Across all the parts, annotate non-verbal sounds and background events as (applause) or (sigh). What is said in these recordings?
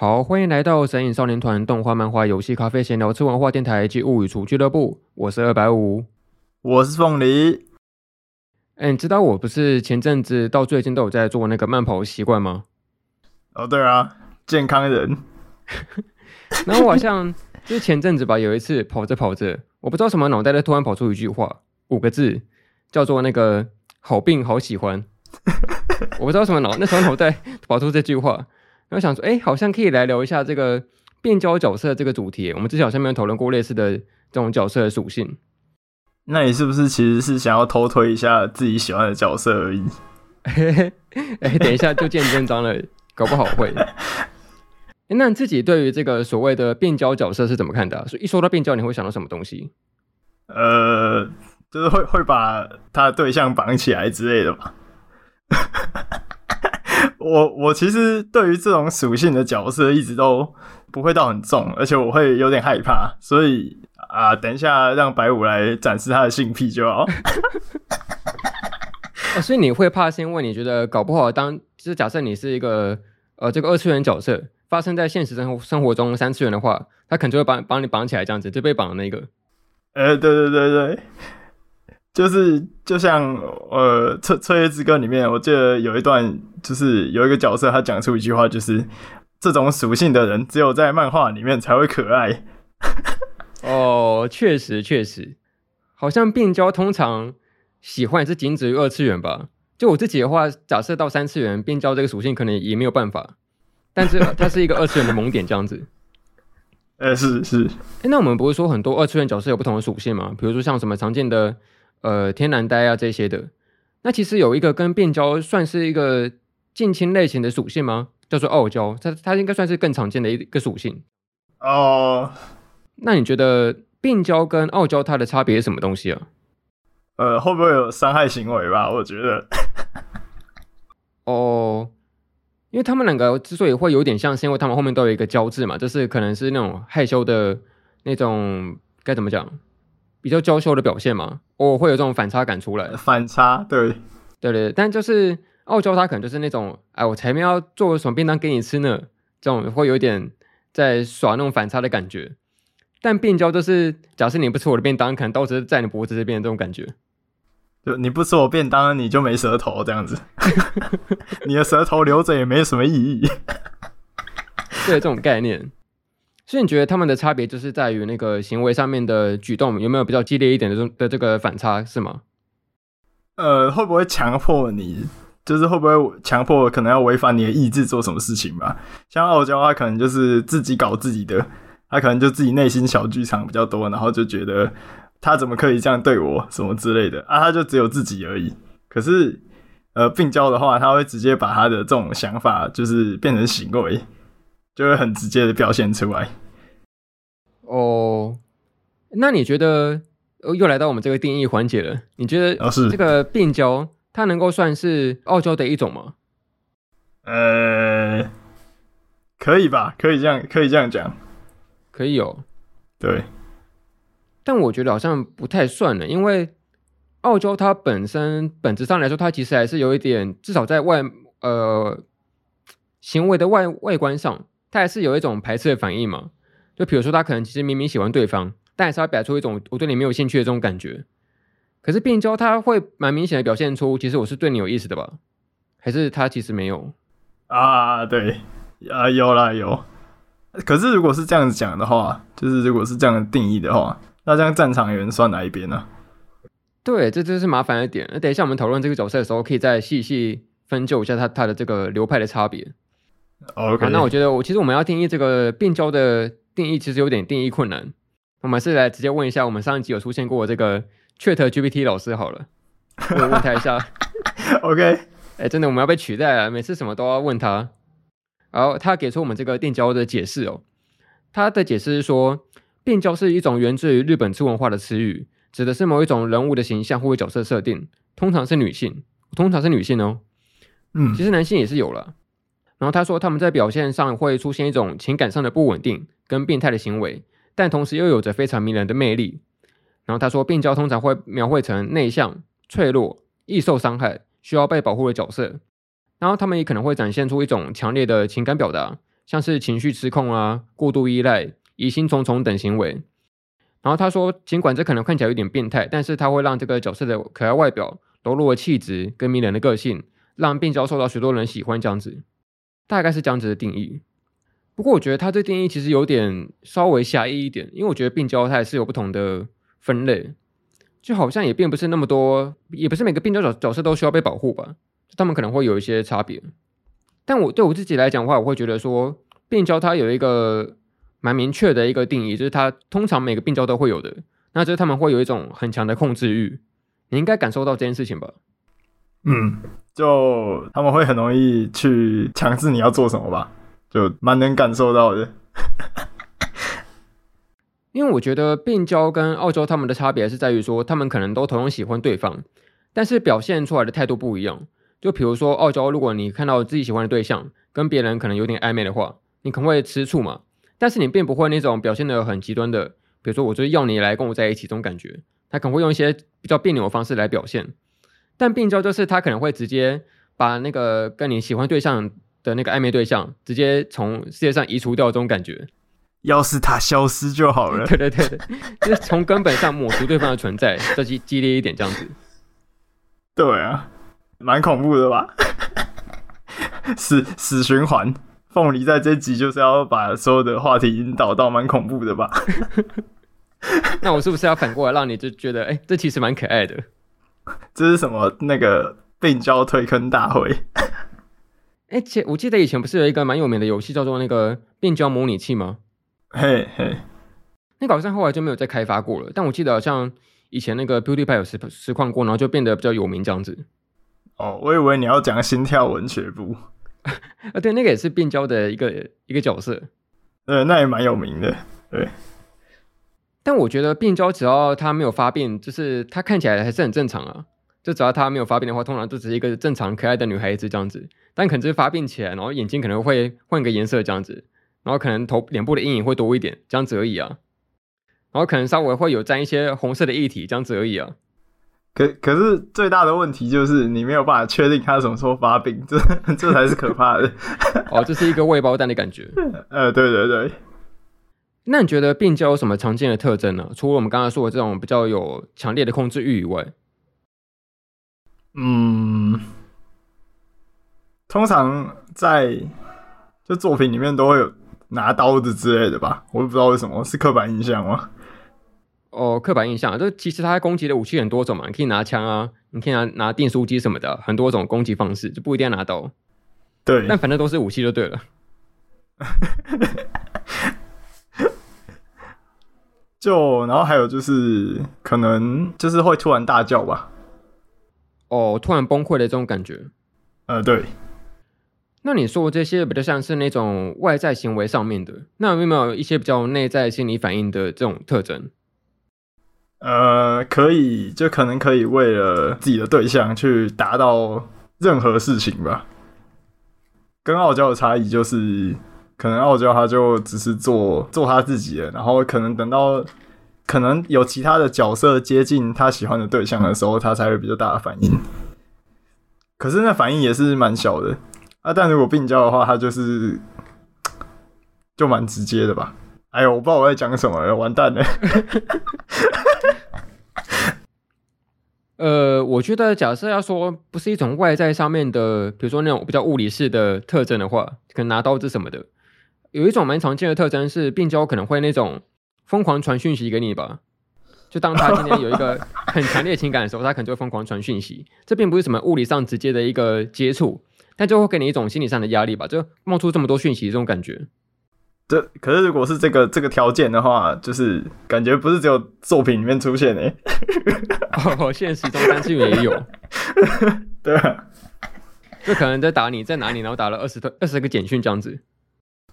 好，欢迎来到神影少年团动画、漫画、游戏、咖啡、闲聊、吃文化电台及物语厨俱乐部。我是二百五，我是凤梨。哎，你知道我不是前阵子到最近都有在做那个慢跑习惯吗？哦，对啊，健康人。(laughs) 然后我好像就是前阵子吧，有一次跑着跑着，我不知道什么脑袋里突然跑出一句话，五个字，叫做那个“好病好喜欢”。我不知道什么脑，那时候脑袋跑出这句话。然后想说，哎，好像可以来聊一下这个变焦角色这个主题。我们之前好像没有讨论过类似的这种角色的属性。那你是不是其实是想要偷推一下自己喜欢的角色而已？(laughs) 哎，等一下就见真章了，搞不好会。(laughs) 那你自己对于这个所谓的变焦角色是怎么看的啊？所以一说到变焦，你会想到什么东西？呃，就是会会把他的对象绑起来之类的吧。(laughs) 我我其实对于这种属性的角色一直都不会到很重，而且我会有点害怕，所以啊，等一下让白五来展示他的性癖就好。(laughs) 哦，所以你会怕是因为你觉得搞不好当就是假设你是一个呃这个二次元角色，发生在现实生活生活中三次元的话，他可能就会把把你绑起来这样子，就被绑的那个。呃，对对对对。就是就像呃《彻彻夜之歌》里面，我记得有一段，就是有一个角色他讲出一句话，就是这种属性的人只有在漫画里面才会可爱。(laughs) 哦，确实确实，好像变焦通常喜欢是仅止于二次元吧？就我自己的话，假设到三次元变焦这个属性可能也没有办法，但是 (laughs) 它是一个二次元的萌点这样子。(laughs) 呃，是是。哎，那我们不是说很多二次元角色有不同的属性吗？比如说像什么常见的。呃，天然呆啊这些的，那其实有一个跟变焦算是一个近亲类型的属性吗？叫做傲娇，它它应该算是更常见的一个属性。哦，那你觉得变焦跟傲娇它的差别是什么东西啊？呃，会不会有伤害行为吧？我觉得。(laughs) 哦，因为他们两个之所以会有点像，是因为他们后面都有一个焦字嘛，就是可能是那种害羞的那种，该怎么讲？比较娇羞的表现嘛，我会有这种反差感出来。反差，对，对对，但就是傲娇，他可能就是那种，哎，我前面要做什么便当给你吃呢？这种会有点在耍那种反差的感觉。但变焦就是，假设你不吃我的便当，可能刀子在你脖子这边的这种感觉。就你不吃我便当，你就没舌头这样子。(laughs) 你的舌头留着也没什么意义。对，这种概念。所以你觉得他们的差别就是在于那个行为上面的举动有没有比较激烈一点的这的这个反差是吗？呃，会不会强迫你？就是会不会强迫可能要违反你的意志做什么事情吧？像傲娇，他可能就是自己搞自己的，他可能就自己内心小剧场比较多，然后就觉得他怎么可以这样对我什么之类的啊？他就只有自己而已。可是呃，变焦的话，他会直接把他的这种想法就是变成行为。就会很直接的表现出来。哦，那你觉得又来到我们这个定义环节了？你觉得这个变焦它能够算是傲娇的一种吗？呃，可以吧，可以这样，可以这样讲，可以有。对，但我觉得好像不太算了，因为傲娇它本身本质上来说，它其实还是有一点，至少在外呃行为的外外观上。他还是有一种排斥的反应嘛？就比如说，他可能其实明明喜欢对方，但还是要表出一种我对你没有兴趣的这种感觉。可是变焦他会蛮明显的表现出，其实我是对你有意思的吧？还是他其实没有？啊，对，啊，有啦有。可是如果是这样子讲的话，就是如果是这样定义的话，那这样战场人算哪一边呢？对，这就是麻烦一点。那等一下我们讨论这个角色的时候，可以再细细分就一下他他的这个流派的差别。OK，那我觉得我其实我们要定义这个变焦的定义，其实有点定义困难。我们是来直接问一下，我们上一集有出现过这个 ChatGPT 老师好了，我问他一下。(laughs) OK，哎、欸，真的我们要被取代了，每次什么都要问他。然后他给出我们这个变焦的解释哦，他的解释是说，变焦是一种源自于日本次文化的词语，指的是某一种人物的形象或者角色设定，通常是女性，通常是女性哦。嗯，其实男性也是有了。然后他说，他们在表现上会出现一种情感上的不稳定跟变态的行为，但同时又有着非常迷人的魅力。然后他说，病娇通常会描绘成内向、脆弱、易受伤害、需要被保护的角色。然后他们也可能会展现出一种强烈的情感表达，像是情绪失控啊、过度依赖、疑心重重等行为。然后他说，尽管这可能看起来有点变态，但是他会让这个角色的可爱外表、柔弱的气质跟迷人的个性，让病娇受到许多人喜欢。这样子，大概是这样子的定义。不过我觉得他这定义其实有点稍微狭义一点，因为我觉得病娇它也是有不同的分类，就好像也并不是那么多，也不是每个病娇角角色都需要被保护吧，他们可能会有一些差别。但我对我自己来讲的话，我会觉得说，病娇它有一个蛮明确的一个定义，就是它通常每个病娇都会有的，那就是他们会有一种很强的控制欲。你应该感受到这件事情吧？嗯，就他们会很容易去强制你要做什么吧，就蛮能感受到的。(laughs) 因为我觉得病娇跟傲娇他们的差别是在于说，他们可能都同样喜欢对方，但是表现出来的态度不一样。就比如说傲娇，如果你看到自己喜欢的对象跟别人可能有点暧昧的话，你可能会吃醋嘛。但是你并不会那种表现的很极端的，比如说我就是要你来跟我在一起这种感觉，他可能会用一些比较别扭的方式来表现。但病娇就是他可能会直接把那个跟你喜欢对象的那个暧昧对象直接从世界上移除掉这种感觉。要是他消失就好了。(laughs) 对对对对，就是从根本上抹除对方的存在，再激激烈一点这样子。(laughs) 对啊。蛮恐怖的吧？死死循环，凤梨在这集就是要把所有的话题引导到蛮恐怖的吧？(laughs) 那我是不是要反过来让你就觉得，哎、欸，这其实蛮可爱的？(laughs) 这是什么？那个病娇推坑大会？(laughs) 哎、欸，且我记得以前不是有一个蛮有名的游戏叫做那个病娇模拟器吗？嘿嘿，那个好像后来就没有再开发过了。但我记得好像以前那个 Beauty Pie 有实实况过，然后就变得比较有名这样子。哦，我以为你要讲心跳文学部 (laughs) 啊，对，那个也是病娇的一个一个角色，对，那也蛮有名的，对。但我觉得变焦只要她没有发病，就是她看起来还是很正常啊。就只要她没有发病的话，通常就只是一个正常可爱的女孩子这样子。但可能就是发病起来，然后眼睛可能会换个颜色这样子，然后可能头脸部的阴影会多一点这样子而已啊。然后可能稍微会有沾一些红色的液体这样子而已啊。可可是最大的问题就是你没有办法确定他什么时候发病，这 (laughs) 这才是可怕的。哦，这是一个未爆弹的感觉。(laughs) 呃，对对对。那你觉得病娇有什么常见的特征呢？除了我们刚刚说的这种比较有强烈的控制欲以外，嗯，通常在就作品里面都会有拿刀子之类的吧？我也不知道为什么，是刻板印象吗？哦，刻板印象，就其实他攻击的武器很多种嘛，你可以拿枪啊，你可以拿拿订书机什么的，很多种攻击方式，就不一定要拿刀。对，但反正都是武器就对了。(laughs) 就然后还有就是，可能就是会突然大叫吧。哦，突然崩溃的这种感觉。呃，对。那你说这些比较像是那种外在行为上面的，那有没有一些比较内在心理反应的这种特征？呃，可以，就可能可以为了自己的对象去达到任何事情吧。跟傲娇的差异就是，可能傲娇他就只是做做他自己的，然后可能等到可能有其他的角色接近他喜欢的对象的时候，他才会比较大的反应。可是那反应也是蛮小的啊。但如果病娇的话，他就是就蛮直接的吧。哎呦，我不知道我在讲什么，完蛋了。(laughs) 呃，我觉得假设要说不是一种外在上面的，比如说那种比较物理式的特征的话，可能拿刀子什么的，有一种蛮常见的特征是病娇可能会那种疯狂传讯息给你吧。就当他今天有一个 (laughs) 很强烈情感的时候，他可能就会疯狂传讯息。这并不是什么物理上直接的一个接触，但就会给你一种心理上的压力吧，就冒出这么多讯息这种感觉。这可是，如果是这个这个条件的话，就是感觉不是只有作品里面出现诶。(laughs) 哦，现实中单亲也有。(laughs) 对啊，就可能在打你，在哪里，然后打了二十个二十个简讯这样子，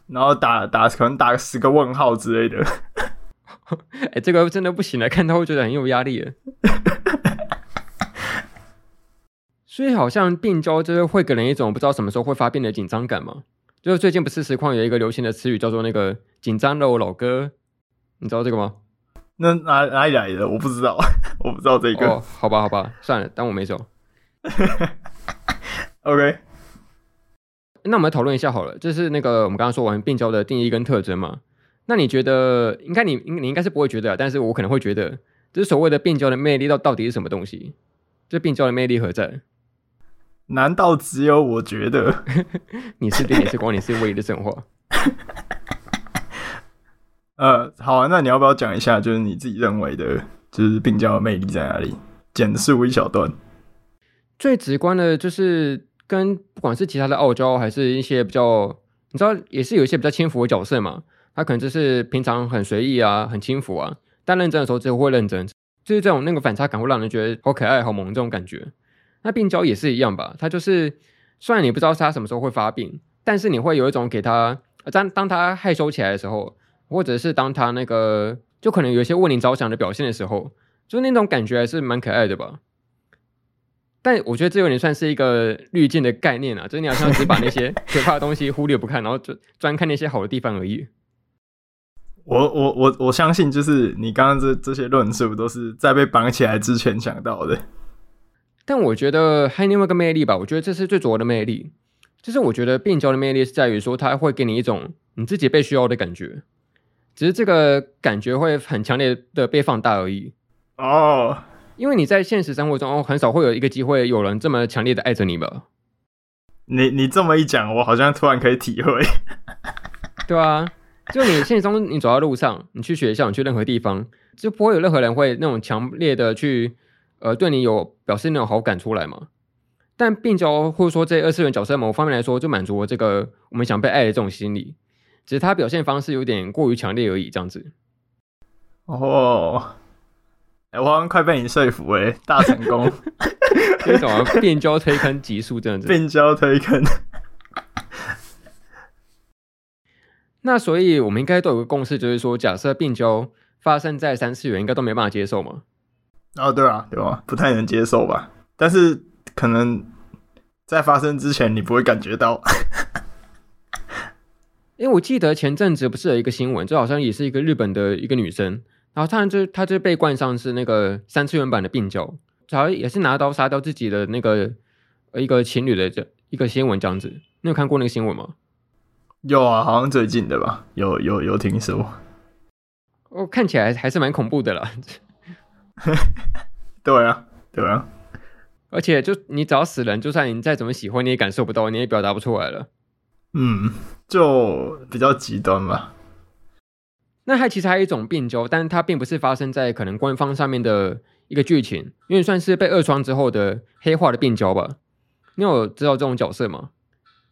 然后打打可能打个十个问号之类的。(laughs) 哎、欸，这个真的不行了，看到会觉得很有压力。(laughs) 所以好像病娇就是会给人一种不知道什么时候会发病的紧张感嘛。就是最近不是实况有一个流行的词语叫做那个紧张的我老哥，你知道这个吗？那哪哪里来的？我不知道，(laughs) 我不知道这个。哦，好吧，好吧，算了，当我没走。OK。那我们来讨论一下好了，就是那个我们刚刚说完病娇的定义跟特征嘛。那你觉得，应该你你应该是不会觉得，但是我可能会觉得，就是所谓的病娇的魅力到到底是什么东西？这病娇的魅力何在？难道只有我觉得？(laughs) 你是电影是光，你是唯一的神话。(laughs) 呃，好啊，那你要不要讲一下，就是你自己认为的，就是病娇的魅力在哪里？简述一小段。最直观的就是跟不管是其他的傲娇，还是一些比较，你知道，也是有一些比较轻浮的角色嘛。他可能就是平常很随意啊，很轻浮啊，但认真的时候就会认真，就是这种那个反差感会让人觉得好可爱、好萌这种感觉。那病娇也是一样吧，他就是虽然你不知道他什么时候会发病，但是你会有一种给他当当他害羞起来的时候，或者是当他那个就可能有一些为你着想的表现的时候，就那种感觉还是蛮可爱的吧。但我觉得这有点算是一个滤镜的概念啊，就是你好像只把那些 (laughs) 可怕的东西忽略不看，然后就专看那些好的地方而已。我我我我相信，就是你刚刚这这些论述都是在被绑起来之前想到的。但我觉得还有另外一个魅力吧，我觉得这是最主要的魅力，就是我觉得病娇的魅力是在于说，它会给你一种你自己被需要的感觉，只是这个感觉会很强烈的被放大而已。哦，因为你在现实生活中很少会有一个机会有人这么强烈的爱着你吧？你你这么一讲，我好像突然可以体会。对啊。就你现实中，你走在路上，你去学校，你去任何地方，就不会有任何人会那种强烈的去，呃，对你有表示那种好感出来嘛。但病娇或者说这二次元角色某方面来说，就满足了这个我们想被爱的这种心理，只是他表现方式有点过于强烈而已，这样子。哦，哎、欸，我好像快被你说服哎，大成功。(laughs) 这种病娇推坑极速这样子。病娇推坑。(laughs) 那所以，我们应该都有个共识，就是说，假设病娇发生在三次元，应该都没办法接受嘛？哦，对啊，对吧，不太能接受吧？但是可能在发生之前，你不会感觉到。(laughs) 因为我记得前阵子不是有一个新闻，就好像也是一个日本的一个女生，然后他就他就被冠上是那个三次元版的病娇，好像也是拿刀杀掉自己的那个一个情侣的这一个新闻这样子。你有看过那个新闻吗？有啊，好像最近的吧，有有有听说。哦，看起来还是蛮恐怖的啦。(laughs) 对啊，对啊。而且就你找死人，就算你再怎么喜欢，你也感受不到，你也表达不出来了。嗯，就比较极端吧。那它其实还有一种病娇，但是它并不是发生在可能官方上面的一个剧情，因为算是被二创之后的黑化的病娇吧。你有知道这种角色吗？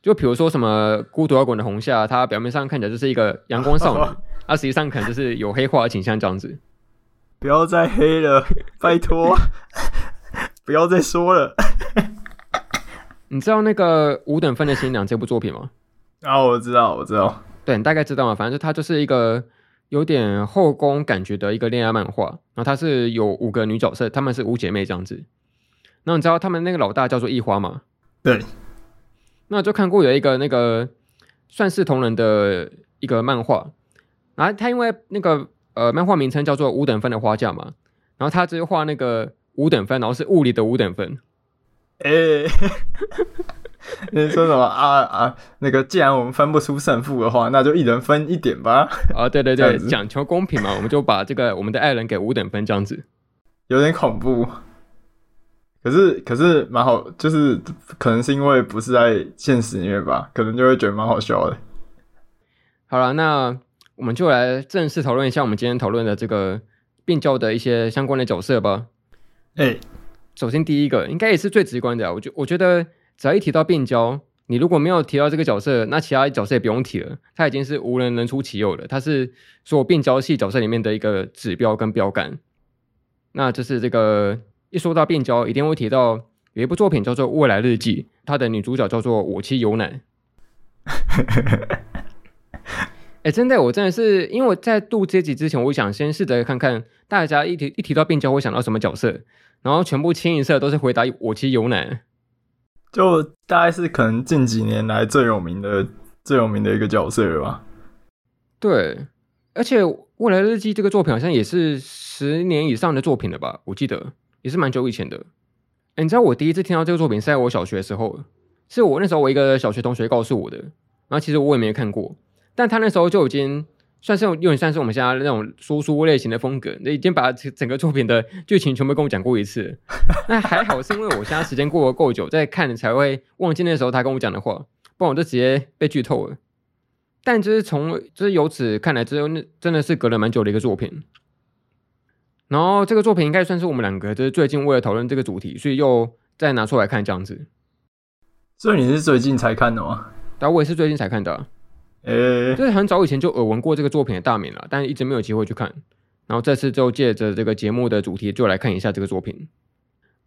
就比如说什么孤独摇滚的红夏，她表面上看起来就是一个阳光少女，(laughs) 啊，实际上可能就是有黑化的倾向这样子。不要再黑了，拜托，(laughs) 不要再说了。你知道那个五等分的新娘这部作品吗？啊，我知道，我知道。对，你大概知道嘛。反正就它就是一个有点后宫感觉的一个恋爱漫画。然后它是有五个女角色，她们是五姐妹这样子。那你知道他们那个老大叫做一花吗？对。那就看过有一个那个算是同人的一个漫画，然后他因为那个呃漫画名称叫做五等分的花嫁嘛，然后他只画那个五等分，然后是物理的五等分。哎、欸，(laughs) 你说什么啊啊？那个既然我们分不出胜负的话，那就一人分一点吧。啊，对对对，讲求公平嘛，我们就把这个我们的爱人给五等分这样子。有点恐怖。可是可是蛮好，就是可能是因为不是在现实里面吧，可能就会觉得蛮好笑的。好了，那我们就来正式讨论一下我们今天讨论的这个病娇的一些相关的角色吧。哎、欸，首先第一个应该也是最直观的，我觉我觉得只要一提到病娇，你如果没有提到这个角色，那其他角色也不用提了，它已经是无人能出其右了，它是所有病娇系角色里面的一个指标跟标杆。那就是这个。一说到病娇，一定会提到有一部作品叫做《未来日记》，它的女主角叫做我妻有奶。(laughs) 哎、欸，真的，我真的是因为我在录这集之前，我想先试着看看大家一提一提到病娇会想到什么角色，然后全部清一色都是回答我妻有奶。就大概是可能近几年来最有名的、最有名的一个角色了吧？对，而且《未来日记》这个作品好像也是十年以上的作品了吧？我记得。也是蛮久以前的，哎，你知道我第一次听到这个作品是在我小学的时候，是我那时候我一个小学同学告诉我的，然后其实我也没看过，但他那时候就已经算是有点算是我们现在那种说书类型的风格，那已经把整个作品的剧情全部跟我讲过一次。(laughs) 那还好是因为我现在时间过得够久，在看才会忘记那时候他跟我讲的话，不然我就直接被剧透了。但就是从就是由此看来之后，那真的是隔了蛮久的一个作品。然后这个作品应该算是我们两个就是最近为了讨论这个主题，所以又再拿出来看这样子。所以你是最近才看的吗？但我也是最近才看的、啊。呃、欸，就是很早以前就耳闻过这个作品的大名了，但是一直没有机会去看。然后这次就借着这个节目的主题，就来看一下这个作品。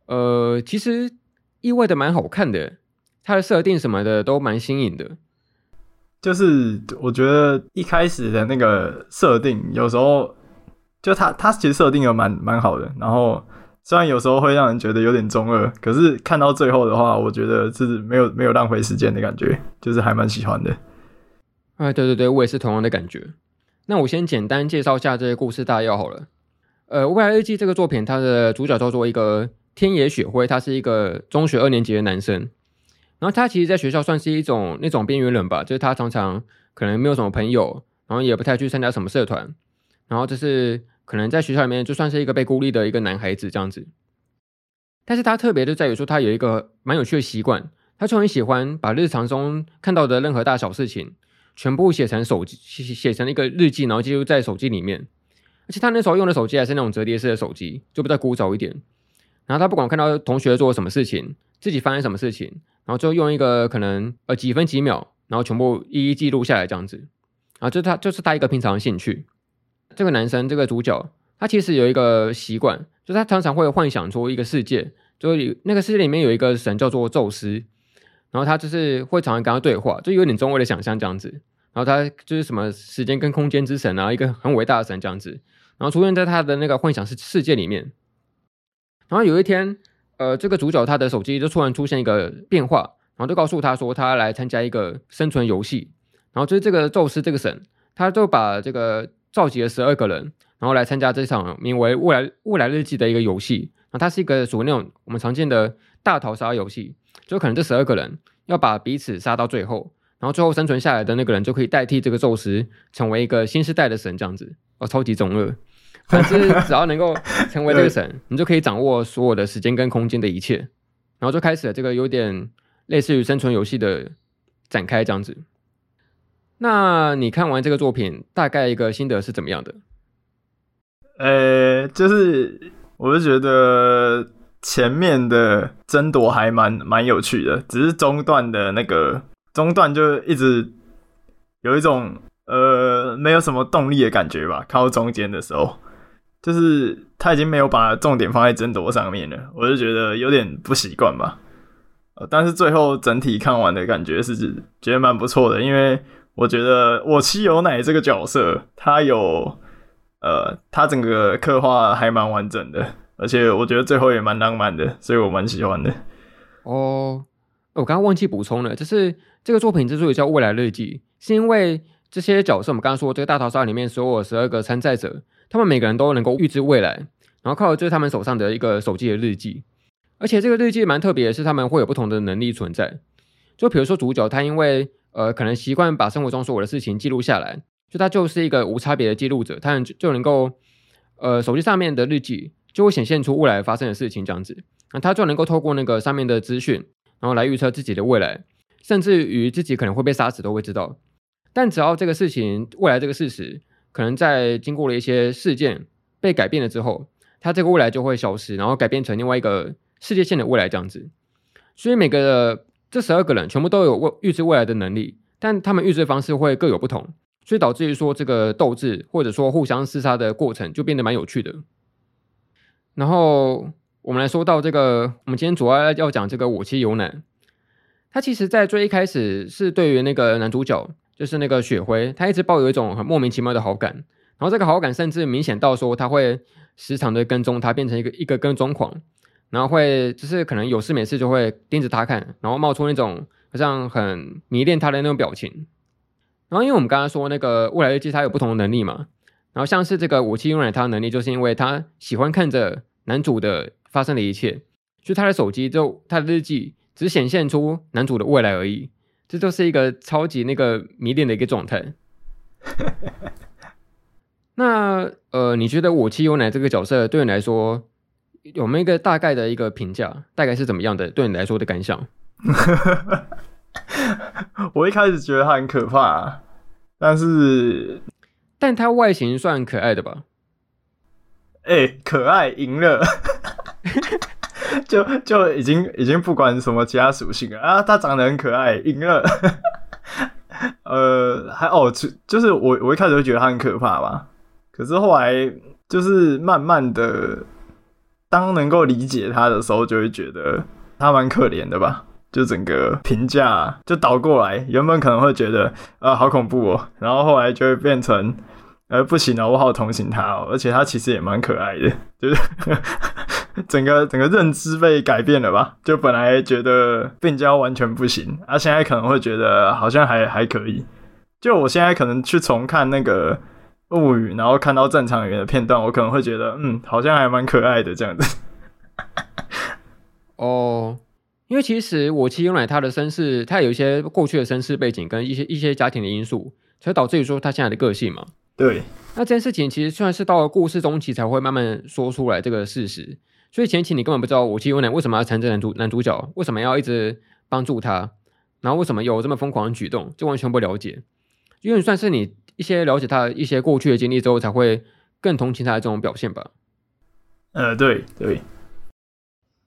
呃，其实意外的蛮好看的，它的设定什么的都蛮新颖的。就是我觉得一开始的那个设定，有时候就它它其实设定的蛮蛮好的。然后虽然有时候会让人觉得有点中二，可是看到最后的话，我觉得是没有没有浪费时间的感觉，就是还蛮喜欢的。哎，对对对，我也是同样的感觉。那我先简单介绍一下这个故事大要好了。呃，《未来日记》这个作品，它的主角叫做一个天野雪辉，他是一个中学二年级的男生。然后他其实在学校算是一种那种边缘人吧，就是他常常可能没有什么朋友，然后也不太去参加什么社团，然后就是可能在学校里面就算是一个被孤立的一个男孩子这样子。但是他特别就在于说，他有一个蛮有趣的习惯，他就很喜欢把日常中看到的任何大小事情。全部写成手机，写写成一个日记，然后记录在手机里面。而且他那时候用的手机还是那种折叠式的手机，就比较古早一点。然后他不管看到同学做什么事情，自己发生什么事情，然后就用一个可能呃几分几秒，然后全部一一记录下来这样子。啊，就他就是他一个平常的兴趣。这个男生这个主角，他其实有一个习惯，就是他常常会幻想出一个世界，就是那个世界里面有一个神叫做宙斯。然后他就是会常常跟他对话，就有点中二的想象这样子。然后他就是什么时间跟空间之神啊，一个很伟大的神这样子。然后出现在他的那个幻想世世界里面。然后有一天，呃，这个主角他的手机就突然出现一个变化，然后就告诉他说他来参加一个生存游戏。然后就是这个宙斯这个神，他就把这个召集了十二个人，然后来参加这场名为未来未来日记的一个游戏。然后它是一个属于那种我们常见的大逃杀游戏。就可能这十二个人要把彼此杀到最后，然后最后生存下来的那个人就可以代替这个宙斯，成为一个新时代的神，这样子哦，超级中二。(laughs) 反正只要能够成为这个神，你就可以掌握所有的时间跟空间的一切，然后就开始了这个有点类似于生存游戏的展开这样子。那你看完这个作品，大概一个心得是怎么样的？呃，就是我是觉得。前面的争夺还蛮蛮有趣的，只是中段的那个中段就一直有一种呃没有什么动力的感觉吧。靠中间的时候，就是他已经没有把重点放在争夺上面了，我就觉得有点不习惯吧。呃，但是最后整体看完的感觉是觉得蛮不错的，因为我觉得我妻有奶这个角色，他有呃他整个刻画还蛮完整的。而且我觉得最后也蛮浪漫的，所以我蛮喜欢的。哦，我刚刚忘记补充了，就是这个作品之所以叫《未来日记》，是因为这些角色，我们刚刚说这个大逃杀里面所有十二个参赛者，他们每个人都能够预知未来，然后靠的就是他们手上的一个手机的日记。而且这个日记蛮特别的是，他们会有不同的能力存在。就比如说主角他因为呃可能习惯把生活中所有的事情记录下来，就他就是一个无差别的记录者，他就能够呃手机上面的日记。就会显现出未来发生的事情，这样子，那他就能够透过那个上面的资讯，然后来预测自己的未来，甚至于自己可能会被杀死都会知道。但只要这个事情，未来这个事实，可能在经过了一些事件被改变了之后，他这个未来就会消失，然后改变成另外一个世界线的未来这样子。所以每个这十二个人全部都有预知未来的能力，但他们预知的方式会各有不同，所以导致于说这个斗智或者说互相厮杀的过程就变得蛮有趣的。然后我们来说到这个，我们今天主要要讲这个我妻有奶。他其实，在最一开始是对于那个男主角，就是那个雪辉，他一直抱有一种很莫名其妙的好感。然后这个好感甚至明显到说，他会时常的跟踪他，变成一个一个跟踪狂。然后会就是可能有事没事就会盯着他看，然后冒出那种好像很迷恋他的那种表情。然后因为我们刚刚说那个未来日记，他有不同的能力嘛。然后像是这个我妻有奶，他的能力就是因为他喜欢看着。男主的发生的一切，就他的手机，就他的日记，只显现出男主的未来而已。这就是一个超级那个迷恋的一个状态。(laughs) 那呃，你觉得我妻优乃这个角色对你来说有没有一个大概的一个评价？大概是怎么样的？对你来说的感想？(laughs) 我一开始觉得他很可怕啊，但是，但他外形算可爱的吧？哎、可爱赢了，(laughs) 就就已经已经不管什么其他属性了啊，他长得很可爱，赢了。(laughs) 呃，还哦，就就是我我一开始就觉得他很可怕吧，可是后来就是慢慢的，当能够理解他的时候，就会觉得他蛮可怜的吧。就整个评价就倒过来，原本可能会觉得啊、好恐怖哦，然后后来就会变成呃不行了，我好同情他哦，而且他其实也蛮可爱的，(laughs) 就是 (laughs) 整个整个认知被改变了吧？就本来觉得病娇完全不行，啊现在可能会觉得好像还还可以。就我现在可能去重看那个物语，然后看到正常人的片段，我可能会觉得嗯好像还蛮可爱的这样子。(laughs) 哦。因为其实我其实用来他的身世，他有一些过去的身世背景跟一些一些家庭的因素，才导致于说他现在的个性嘛。对。那这件事情其实算是到了故事中期才会慢慢说出来这个事实，所以前期你根本不知道武器优乃为什么要缠着男主男主角，为什么要一直帮助他，然后为什么有这么疯狂的举动，就完全不了解。因为算是你一些了解他的一些过去的经历之后，才会更同情他的这种表现吧。呃，对对。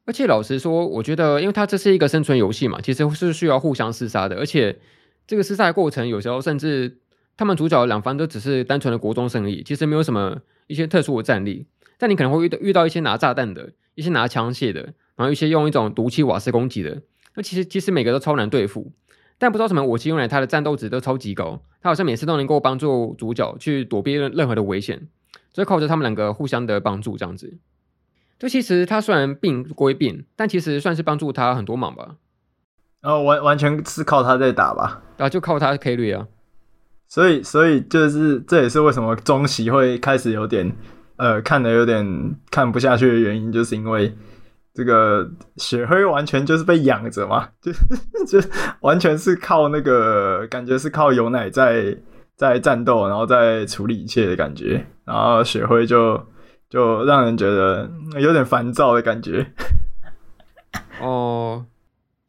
而且老实说，我觉得，因为它这是一个生存游戏嘛，其实是需要互相厮杀的。而且这个厮杀的过程，有时候甚至他们主角两方都只是单纯的国中生而已，其实没有什么一些特殊的战力。但你可能会遇到遇到一些拿炸弹的，一些拿枪械的，然后一些用一种毒气瓦斯攻击的。那其实其实每个都超难对付。但不知道什么，武器用来他的战斗值都超级高，他好像每次都能够帮助主角去躲避任任何的危险，就靠着他们两个互相的帮助这样子。就其实他虽然病归病，但其实算是帮助他很多忙吧。然后、哦、完完全是靠他在打吧，啊，就靠他 carry 啊。所以所以就是这也是为什么中期会开始有点呃看得有点看不下去的原因，就是因为这个雪辉完全就是被养着嘛，(laughs) 就就完全是靠那个感觉是靠有奶在在战斗，然后在处理一切的感觉，然后雪辉就。就让人觉得有点烦躁的感觉。哦，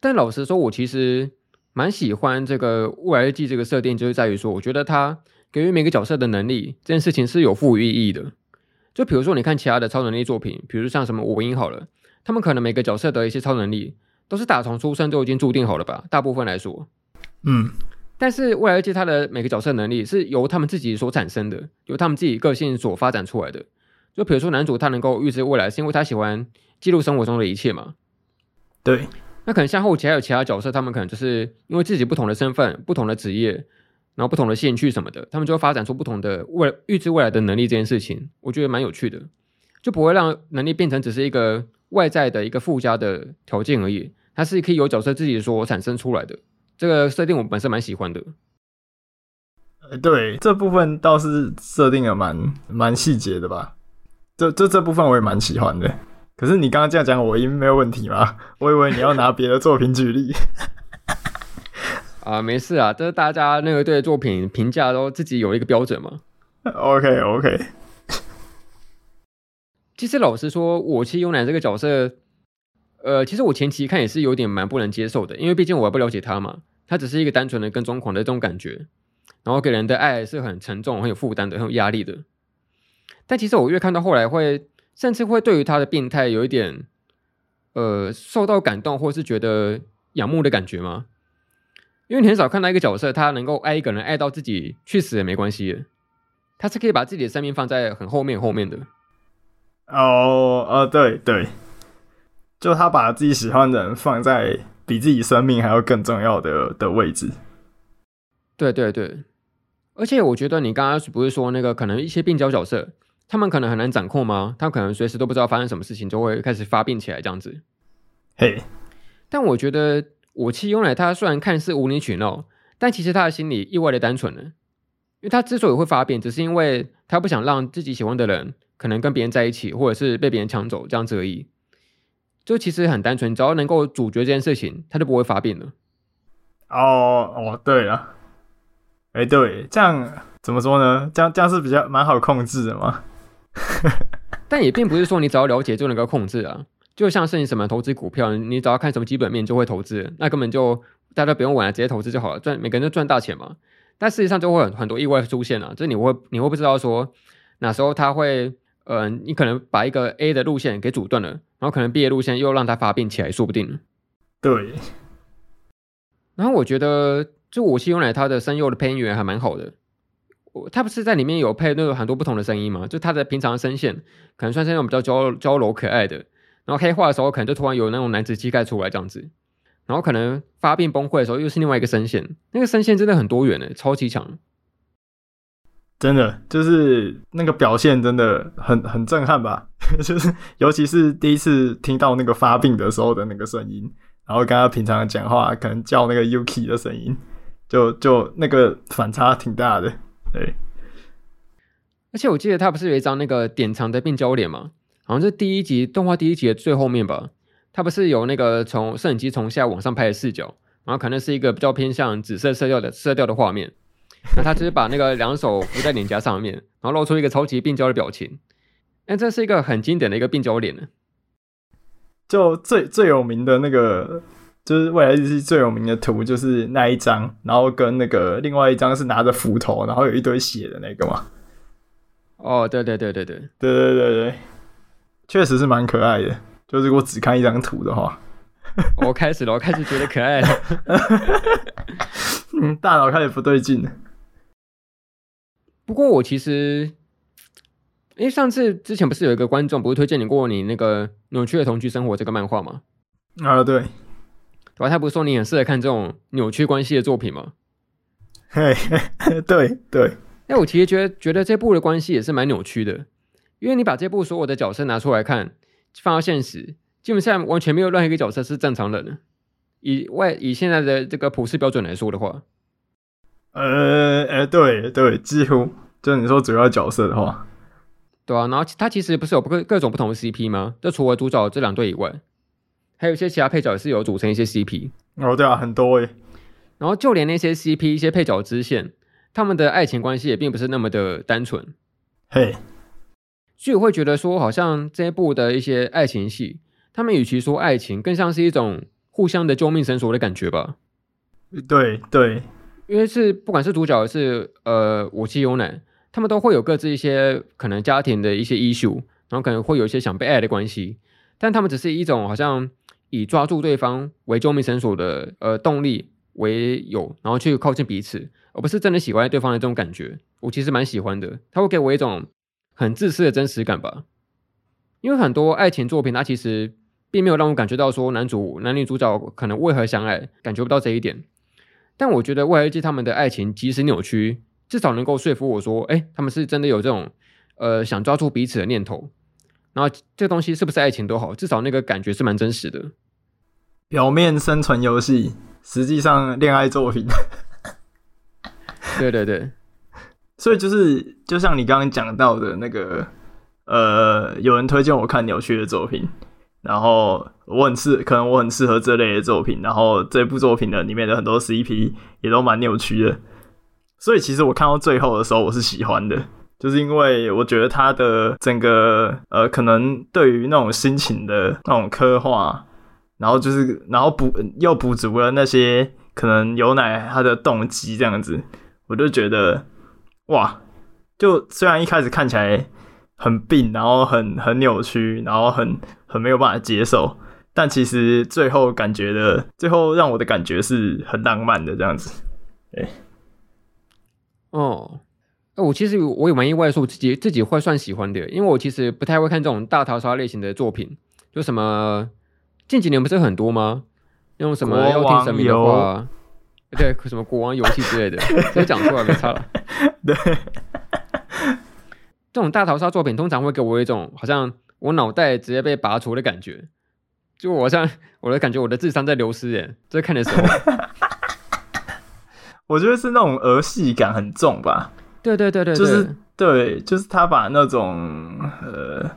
但老实说，我其实蛮喜欢这个未来日记这个设定，就是在于说，我觉得它给予每个角色的能力这件事情是有赋予意义的。就比如说，你看其他的超能力作品，比如像什么火影好了，他们可能每个角色的一些超能力都是打从出生就已经注定好了吧？大部分来说，嗯。但是未来日记它的每个角色能力是由他们自己所产生的，由他们自己个性所发展出来的。就比如说男主他能够预知未来，是因为他喜欢记录生活中的一切嘛？对。那可能像后期还有其他角色，他们可能就是因为自己不同的身份、不同的职业，然后不同的兴趣什么的，他们就会发展出不同的未预知未来的能力。这件事情我觉得蛮有趣的，就不会让能力变成只是一个外在的一个附加的条件而已，它是可以由角色自己所产生出来的。这个设定我本身蛮喜欢的。呃，对，这部分倒是设定的蛮蛮细节的吧。这这这部分我也蛮喜欢的，可是你刚刚这样讲，我音没有问题吗？(laughs) 我以为你要拿别的作品举例。(laughs) 啊，没事啊，这是大家那个对作品评价都自己有一个标准嘛。OK OK。其实老实说，我其实优乃这个角色，呃，其实我前期看也是有点蛮不能接受的，因为毕竟我还不了解他嘛，他只是一个单纯的跟踪狂的这种感觉，然后给人的爱是很沉重、很有负担的、很有压力的。但其实我越看到后来，会甚至会对于他的病态有一点，呃，受到感动，或是觉得仰慕的感觉吗？因为你很少看到一个角色，他能够爱一个人爱到自己去死也没关系的，他是可以把自己的生命放在很后面后面的。哦，呃，对对，就他把自己喜欢的人放在比自己生命还要更重要的的位置。对对对，而且我觉得你刚刚不是说那个可能一些病娇角色。他们可能很难掌控吗？他可能随时都不知道发生什么事情，就会开始发病起来这样子。嘿，但我觉得武器用来他虽然看似无理取闹，但其实他的心里意外的单纯呢。因为他之所以会发病，只是因为他不想让自己喜欢的人可能跟别人在一起，或者是被别人抢走这样子而已。就其实很单纯，只要能够阻绝这件事情，他就不会发病了。哦哦，对了，哎、欸，对，这样怎么说呢？这样这样是比较蛮好控制的嘛。(laughs) 但也并不是说你只要了解就能够控制啊。就像是你什么投资股票，你只要看什么基本面就会投资，那根本就大家不用管了，直接投资就好了，赚每个人都赚大钱嘛。但事实上就会很很多意外出现啊，就是你会你会不知道说哪时候他会，呃，你可能把一个 A 的路线给阻断了，然后可能 B 的路线又让它发病起来，说不定。对。然后我觉得，就我希用来它的声优的配音员还蛮好的。我它不是在里面有配那个很多不同的声音吗？就他的平常声线可能算是那种比较娇娇柔可爱的，然后黑化的时候可能就突然有那种男子气概出来这样子。然后可能发病崩溃的时候又是另外一个声线，那个声线真的很多元诶，超级强。真的就是那个表现真的很很震撼吧？(laughs) 就是尤其是第一次听到那个发病的时候的那个声音。然后跟他平常讲话，可能叫那个 Yuki 的声音，就就那个反差挺大的，对。而且我记得他不是有一张那个典藏的病焦脸吗？好像是第一集动画第一集的最后面吧。他不是有那个从摄影机从下往上拍的视角，然后可能是一个比较偏向紫色色调的色调的画面。那他只是把那个两手扶在脸颊上面，然后露出一个超级病焦的表情。哎，这是一个很经典的一个病焦脸呢。就最最有名的那个，就是未来日记最有名的图，就是那一张，然后跟那个另外一张是拿着斧头，然后有一堆血的那个嘛。哦，对对对对对对对对对，确实是蛮可爱的。就是如果只看一张图的话，(laughs) 我开始了，我开始觉得可爱了。嗯，大脑开始不对劲了。不过我其实。因为，上次之前不是有一个观众不是推荐你过你那个扭曲的同居生活这个漫画吗？啊，对，对吧？他不是说你很适合看这种扭曲关系的作品吗？嘿，(laughs) 对对。哎，我其实觉得觉得这部的关系也是蛮扭曲的，因为你把这部所有的角色拿出来看，放到现实，基本上完全没有任何一个角色是正常人的。以外以现在的这个普世标准来说的话，呃，哎，对对，几乎就你说主要角色的话。对啊，然后他其实不是有各各种不同的 CP 吗？就除了主角这两对以外，还有一些其他配角也是有组成一些 CP。哦，对啊，很多诶。然后就连那些 CP 一些配角支线，他们的爱情关系也并不是那么的单纯。嘿，所以我会觉得说，好像这一部的一些爱情戏，他们与其说爱情，更像是一种互相的救命绳索的感觉吧。对对，因为是不管是主角是呃武器优奶。他们都会有各自一些可能家庭的一些 issue，然后可能会有一些想被爱的关系，但他们只是一种好像以抓住对方为救命绳索的呃动力为由，然后去靠近彼此，而不是真的喜欢对方的这种感觉。我其实蛮喜欢的，它会给我一种很自私的真实感吧。因为很多爱情作品，它其实并没有让我感觉到说男主男女主角可能为何相爱，感觉不到这一点。但我觉得《未来日记》他们的爱情即使扭曲。至少能够说服我说，哎，他们是真的有这种，呃，想抓住彼此的念头。然后这东西是不是爱情都好，至少那个感觉是蛮真实的。表面生存游戏，实际上恋爱作品。对对对，所以就是就像你刚刚讲到的那个，呃，有人推荐我看扭曲的作品，然后我很适，可能我很适合这类的作品。然后这部作品的里面的很多 CP 也都蛮扭曲的。所以其实我看到最后的时候，我是喜欢的，就是因为我觉得他的整个呃，可能对于那种心情的那种刻画，然后就是然后补又补足了那些可能牛奶他的动机这样子，我就觉得哇，就虽然一开始看起来很病，然后很很扭曲，然后很很没有办法接受，但其实最后感觉的最后让我的感觉是很浪漫的这样子，对。哦，我其实我也蛮意外，说我自己自己会算喜欢的，因为我其实不太会看这种大逃杀类型的作品，就什么近几年不是很多吗？用什么要听神明的话，对，什么国王游戏之类的，(laughs) 直接讲出来没差了。(laughs) 对，这种大逃杀作品通常会给我一种好像我脑袋直接被拔除的感觉，就我好像我的感觉我的智商在流失耶，在看的时候。(laughs) 我觉得是那种儿戏感很重吧，对对对对，就是对，就是他把那种呃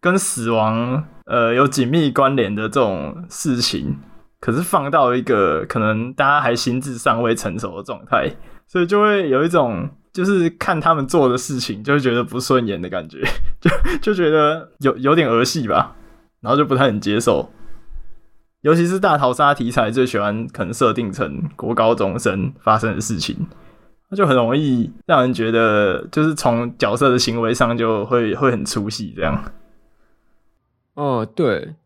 跟死亡呃有紧密关联的这种事情，可是放到一个可能大家还心智尚未成熟的状态，所以就会有一种就是看他们做的事情就会觉得不顺眼的感觉，就 (laughs) 就觉得有有点儿戏吧，然后就不太能接受。尤其是大逃杀题材，最喜欢可能设定成国高中生发生的事情，那就很容易让人觉得，就是从角色的行为上就会会很出戏这样。哦，对，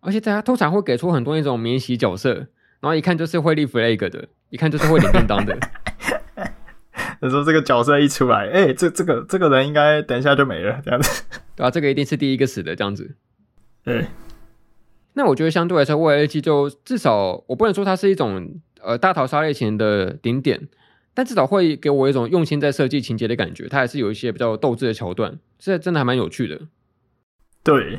而且大家通常会给出很多那种免洗角色，然后一看就是会立 flag 的，一看就是会领便当的。(laughs) 你说这个角色一出来，哎、欸，这这个这个人应该等一下就没了，这样子。(laughs) 对啊，这个一定是第一个死的，这样子。对。那我觉得相对来说，未来日记就至少我不能说它是一种呃大逃杀类型的顶点，但至少会给我一种用心在设计情节的感觉。它还是有一些比较斗志的桥段，这真的还蛮有趣的。对，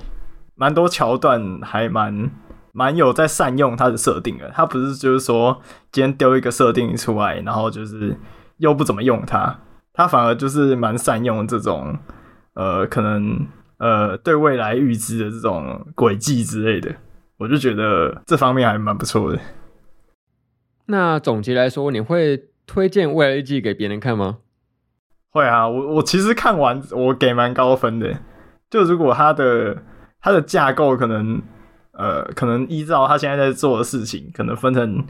蛮多桥段还蛮蛮有在善用它的设定的。它不是就是说今天丢一个设定出来，然后就是又不怎么用它，它反而就是蛮善用这种呃可能呃对未来预知的这种轨迹之类的。我就觉得这方面还蛮不错的。那总结来说，你会推荐《未来日记》给别人看吗？会啊，我我其实看完我给蛮高分的。就如果它的它的架构可能呃可能依照他现在在做的事情，可能分成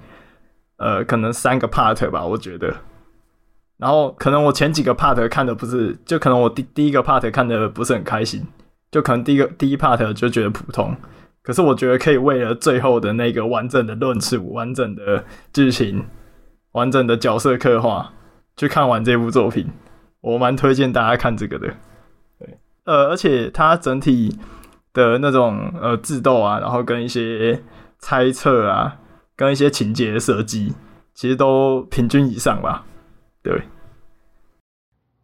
呃可能三个 part 吧，我觉得。然后可能我前几个 part 看的不是，就可能我第第一个 part 看的不是很开心，就可能第一个第一 part 就觉得普通。可是我觉得可以为了最后的那个完整的论述、完整的剧情、完整的角色刻画，去看完这部作品，我蛮推荐大家看这个的。对，呃，而且它整体的那种呃智斗啊，然后跟一些猜测啊，跟一些情节的设计，其实都平均以上吧。对。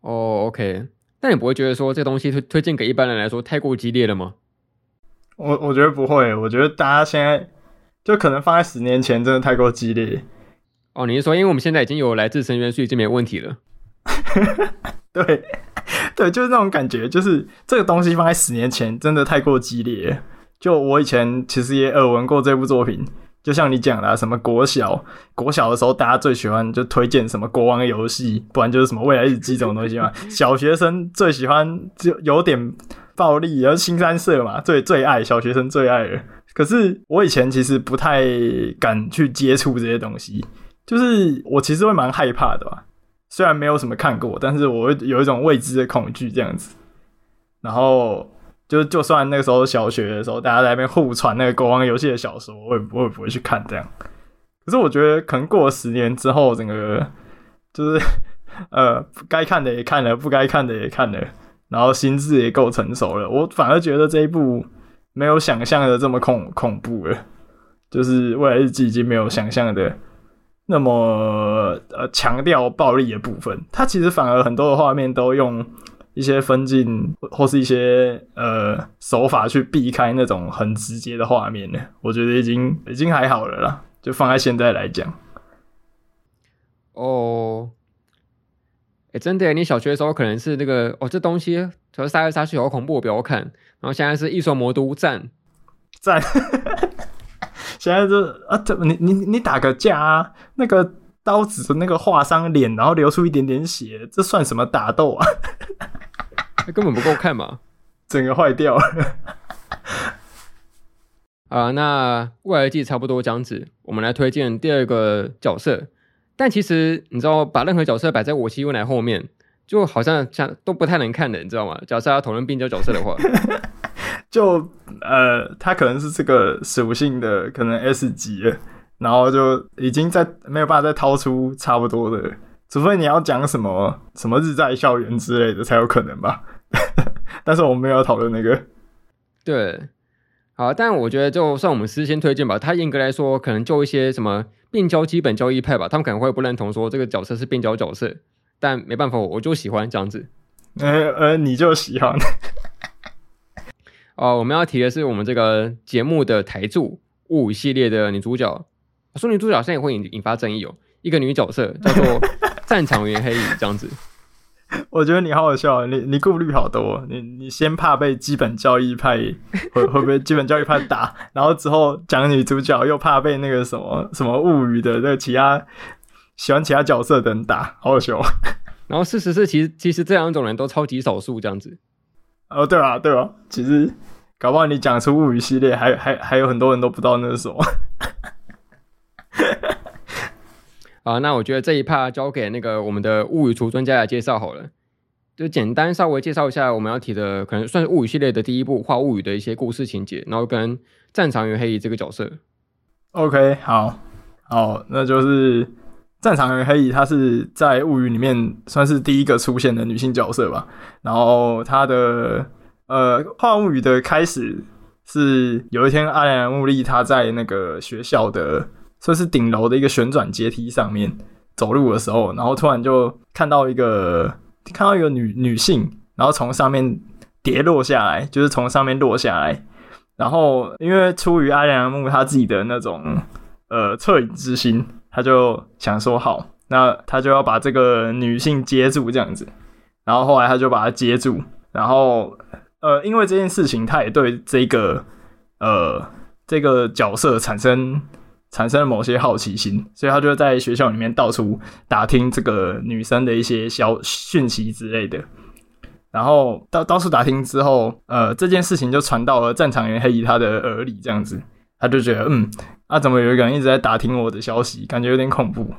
哦，OK，但你不会觉得说这东西推推荐给一般人来说太过激烈了吗？我我觉得不会，我觉得大家现在就可能放在十年前真的太过激烈。哦，你是说因为我们现在已经有来自深渊，所以就没问题了？(laughs) 对，对，就是那种感觉，就是这个东西放在十年前真的太过激烈。就我以前其实也耳闻过这部作品，就像你讲的，什么国小国小的时候，大家最喜欢就推荐什么国王游戏，不然就是什么未来日记这种东西嘛。(laughs) 小学生最喜欢就有点。暴力，然后新三色嘛，最最爱小学生最爱了。可是我以前其实不太敢去接触这些东西，就是我其实会蛮害怕的吧。虽然没有什么看过，但是我会有一种未知的恐惧这样子。然后就就算那个时候小学的时候，大家在那边互传那个国王游戏的小说，我也不会不会去看这样。可是我觉得可能过了十年之后，整个就是 (laughs) 呃该看的也看了，不该看的也看了。然后心智也够成熟了，我反而觉得这一部没有想象的这么恐恐怖了，就是未来日记已经没有想象的那么呃强调暴力的部分，它其实反而很多的画面都用一些分镜或是一些呃手法去避开那种很直接的画面呢，我觉得已经已经还好了啦，就放在现在来讲。哦。哎，真的，你小学的时候可能是那个哦，这东西主要杀来杀去好恐怖，我不要看。然后现在是异兽魔都赞赞，(laughs) 现在就啊，这你你你打个架啊，那个刀子的那个划伤脸，然后流出一点点血，这算什么打斗啊？根本不够看嘛，整个坏掉了。(laughs) 啊，那未来季差不多这样子，我们来推荐第二个角色。但其实你知道，把任何角色摆在我妻未来后面，就好像像都不太能看的，你知道吗？假设要讨论病娇角色的话，就呃，他可能是这个属性的可能 S 级了，然后就已经在没有办法再掏出差不多的，除非你要讲什么什么日在校园之类的才有可能吧。(laughs) 但是我们没有讨论那个。对，好，但我觉得就算我们事先推荐吧，他严格来说，可能就一些什么。病娇基本交易派吧，他们可能会不认同说这个角色是病娇角色，但没办法，我就喜欢这样子。呃呃，你就喜欢。哦，我们要提的是我们这个节目的台柱物语系列的女主角，说女主角现在也会引引发争议哦。一个女角色叫做 (laughs) 战场原黑羽这样子。我觉得你好好笑，你你顾虑好多，你你先怕被基本教义派会会被基本教义派打，然后之后讲女主角又怕被那个什么什么物语的那个其他喜欢其他角色的人打，好好笑。(laughs) 然后事实是，其实其实这两种人都超级少数这样子。哦，对啊，对啊，其实搞不好你讲出物语系列，还还还有很多人都不知道那是什么。(laughs) 啊，那我觉得这一趴交给那个我们的物语厨专家来介绍好了，就简单稍微介绍一下我们要提的，可能算是物语系列的第一部《画物语》的一些故事情节，然后跟战场与黑衣这个角色。OK，好，好，那就是战场与黑衣，她是在物语里面算是第一个出现的女性角色吧。然后她的呃，《话物语》的开始是有一天阿良木利他在那个学校的。算是顶楼的一个旋转阶梯上面走路的时候，然后突然就看到一个看到一个女女性，然后从上面跌落下来，就是从上面落下来。然后因为出于阿良木他自己的那种呃恻隐之心，他就想说好，那他就要把这个女性接住这样子。然后后来他就把她接住，然后呃因为这件事情，他也对这个呃这个角色产生。产生了某些好奇心，所以他就在学校里面到处打听这个女生的一些消讯息之类的。然后到到处打听之后，呃，这件事情就传到了战场原黑衣他的耳里，这样子，他就觉得，嗯，啊，怎么有一个人一直在打听我的消息，感觉有点恐怖。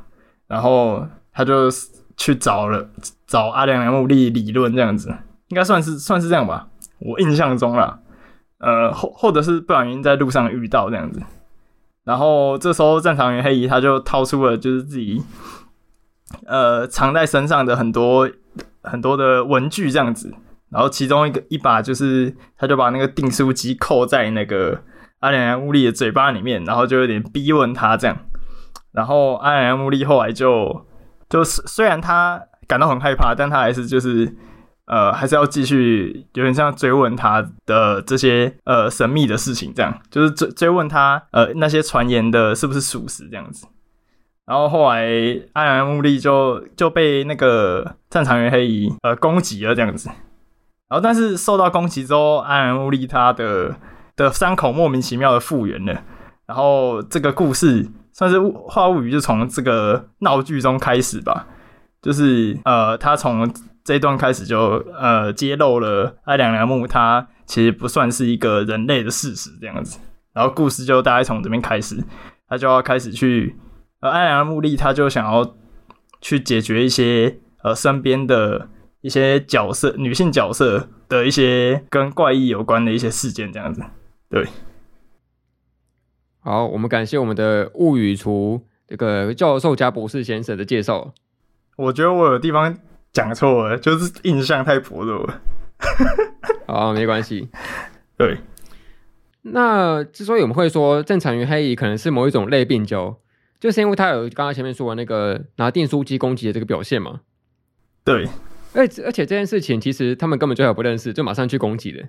然后他就去找了找阿良良木利理论，这样子，应该算是算是这样吧，我印象中啦，呃，或或者是不小心在路上遇到这样子。然后这时候，战场原黑衣他就掏出了就是自己，呃，藏在身上的很多很多的文具这样子。然后其中一个一把就是，他就把那个订书机扣在那个阿良良木利的嘴巴里面，然后就有点逼问他这样。然后阿良良木利后来就就是虽然他感到很害怕，但他还是就是。呃，还是要继续有点像追问他的这些呃神秘的事情，这样就是追追问他呃那些传言的是不是属实这样子。然后后来阿良木利就就被那个战场原黑衣呃攻击了这样子。然后但是受到攻击之后，阿良木利他的的伤口莫名其妙的复原了。然后这个故事算是话物语就从这个闹剧中开始吧，就是呃他从。这一段开始就呃揭露了爱良良木他其实不算是一个人类的事实这样子，然后故事就大概从这边开始，他就要开始去呃爱良良木利他就想要去解决一些呃身边的一些角色女性角色的一些跟怪异有关的一些事件这样子，对。好，我们感谢我们的物语厨这个教授加博士先生的介绍。我觉得我有地方。讲错了，就是印象太薄弱了。好，(laughs) 没关系。对，那之所以我们会说战场原黑衣可能是某一种类病娇，就是因为他有刚刚前面说的那个拿订书机攻击的这个表现嘛。对，而且而且这件事情其实他们根本就还不认识，就马上去攻击的。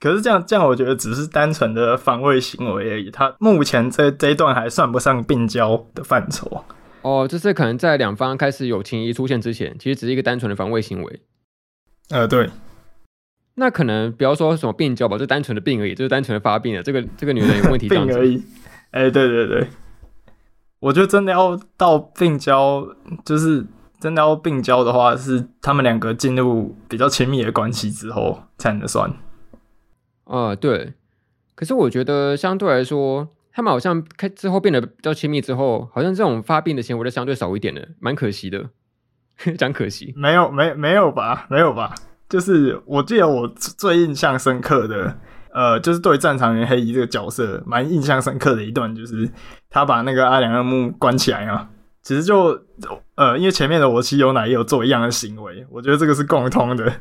可是这样这样，我觉得只是单纯的防卫行为而已。他目前这这一段还算不上病娇的范畴。哦，就是可能在两方开始有情谊出现之前，其实只是一个单纯的防卫行为。呃，对。那可能不要说什么病娇吧，就单纯的病而已，就是单纯的发病了。这个这个女人有问题。(laughs) 病而已。哎、欸，对对对。我觉得真的要到病娇，就是真的要病娇的话，是他们两个进入比较亲密的关系之后才能算。啊、呃，对。可是我觉得相对来说。他们好像开之后变得比较亲密之后，好像这种发病的行为就相对少一点了，蛮可惜的。(laughs) 讲可惜，没有没没有吧，(laughs) 没有吧。就是我记得我最印象深刻的，呃，就是对战场原黑衣这个角色蛮印象深刻的一段，就是他把那个阿良良木关起来啊。其实就呃，因为前面的我妻有奶也有做一样的行为，我觉得这个是共通的。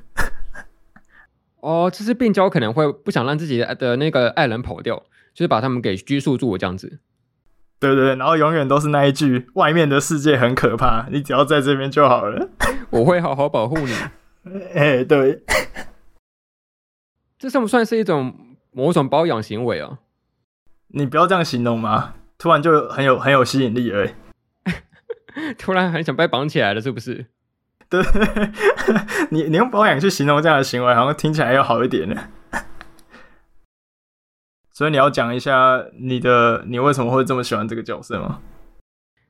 (laughs) 哦，就是病娇可能会不想让自己的的那个爱人跑掉。就是把他们给拘束住了这样子，对对对，然后永远都是那一句：外面的世界很可怕，你只要在这边就好了。(laughs) 我会好好保护你。哎、欸，对，(laughs) 这算不算是一种某种包养行为啊？你不要这样形容嘛，突然就很有很有吸引力了。(laughs) 突然很想被绑起来了，是不是？对，你你用包养去形容这样的行为，好像听起来要好一点呢。所以你要讲一下你的，你为什么会这么喜欢这个角色吗？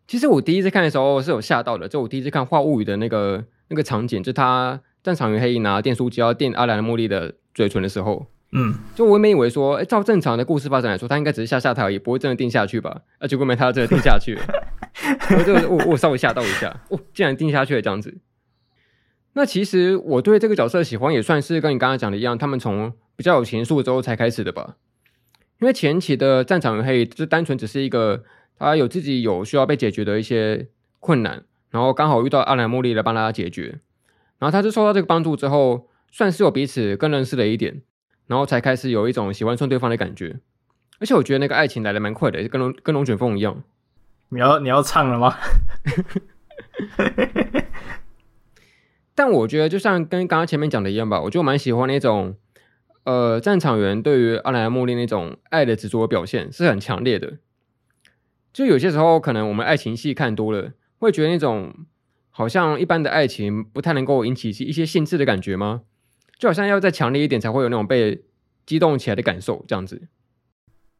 其实我第一次看的时候是有吓到的，就我第一次看《画物语》的那个那个场景，就他战场与黑拿电书机要电阿兰·茉莉的嘴唇的时候，嗯，就我原本以为说，哎，照正常的故事发展来说，他应该只是吓吓他而已，不会真的定下去吧？啊，结果没，他真的定下去 (laughs) 了，我就我我稍微吓到一下，哦，竟然定下去了这样子。那其实我对这个角色的喜欢也算是跟你刚刚讲的一样，他们从比较有情愫之后才开始的吧。因为前期的战场黑就单纯只是一个他有自己有需要被解决的一些困难，然后刚好遇到阿兰·莫莉来帮他解决，然后他就受到这个帮助之后，算是有彼此更认识了一点，然后才开始有一种喜欢上对方的感觉。而且我觉得那个爱情来的蛮快的，跟龙跟龙卷风一样。你要你要唱了吗？(laughs) 但我觉得就像跟刚刚前面讲的一样吧，我就蛮喜欢那种，呃，战场员对于阿莱·莫莉那种爱的执着表现是很强烈的。就有些时候，可能我们爱情戏看多了，会觉得那种好像一般的爱情不太能够引起一些兴致的感觉吗？就好像要再强烈一点，才会有那种被激动起来的感受，这样子。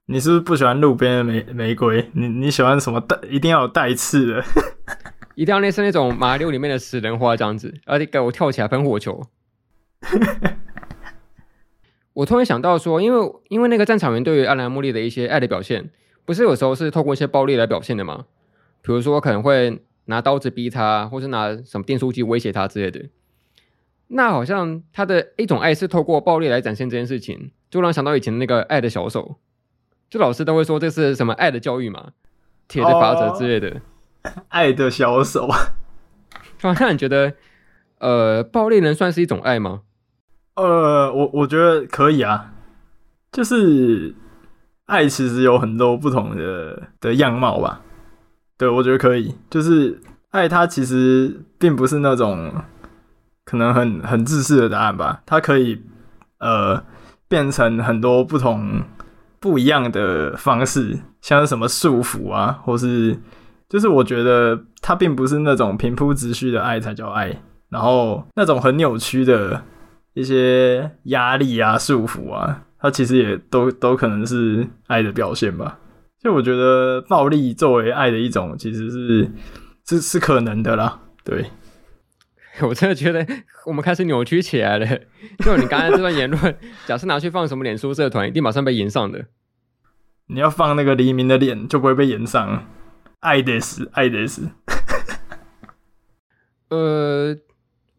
你是不是不喜欢路边的玫玫瑰？你你喜欢什么带？一定要有带刺的。(laughs) 一定要类似那种马六里面的死人花这样子，而且给我跳起来喷火球。(laughs) 我突然想到说，因为因为那个战场员对于阿兰·莫莉的一些爱的表现，不是有时候是透过一些暴力来表现的吗？比如说可能会拿刀子逼他，或是拿什么电书机威胁他之类的。那好像他的一种爱是透过暴力来展现这件事情，就让我想到以前那个爱的小手，就老师都会说这是什么爱的教育嘛，铁的法则之类的。Oh. 爱的小手，(laughs) 那你觉得，呃，暴力能算是一种爱吗？呃，我我觉得可以啊，就是爱其实有很多不同的的样貌吧。对，我觉得可以，就是爱它其实并不是那种可能很很自私的答案吧，它可以呃变成很多不同不一样的方式，像是什么束缚啊，或是。就是我觉得它并不是那种平铺直叙的爱才叫爱，然后那种很扭曲的一些压力啊、束缚啊，它其实也都都可能是爱的表现吧。所以我觉得暴力作为爱的一种，其实是是是可能的啦。对，(laughs) 我真的觉得我们开始扭曲起来了。就你刚才这段言论，假设拿去放什么脸书社团，一定马上被延上的。你要放那个黎明的脸，就不会被延上。爱的是爱的是，(laughs) 呃，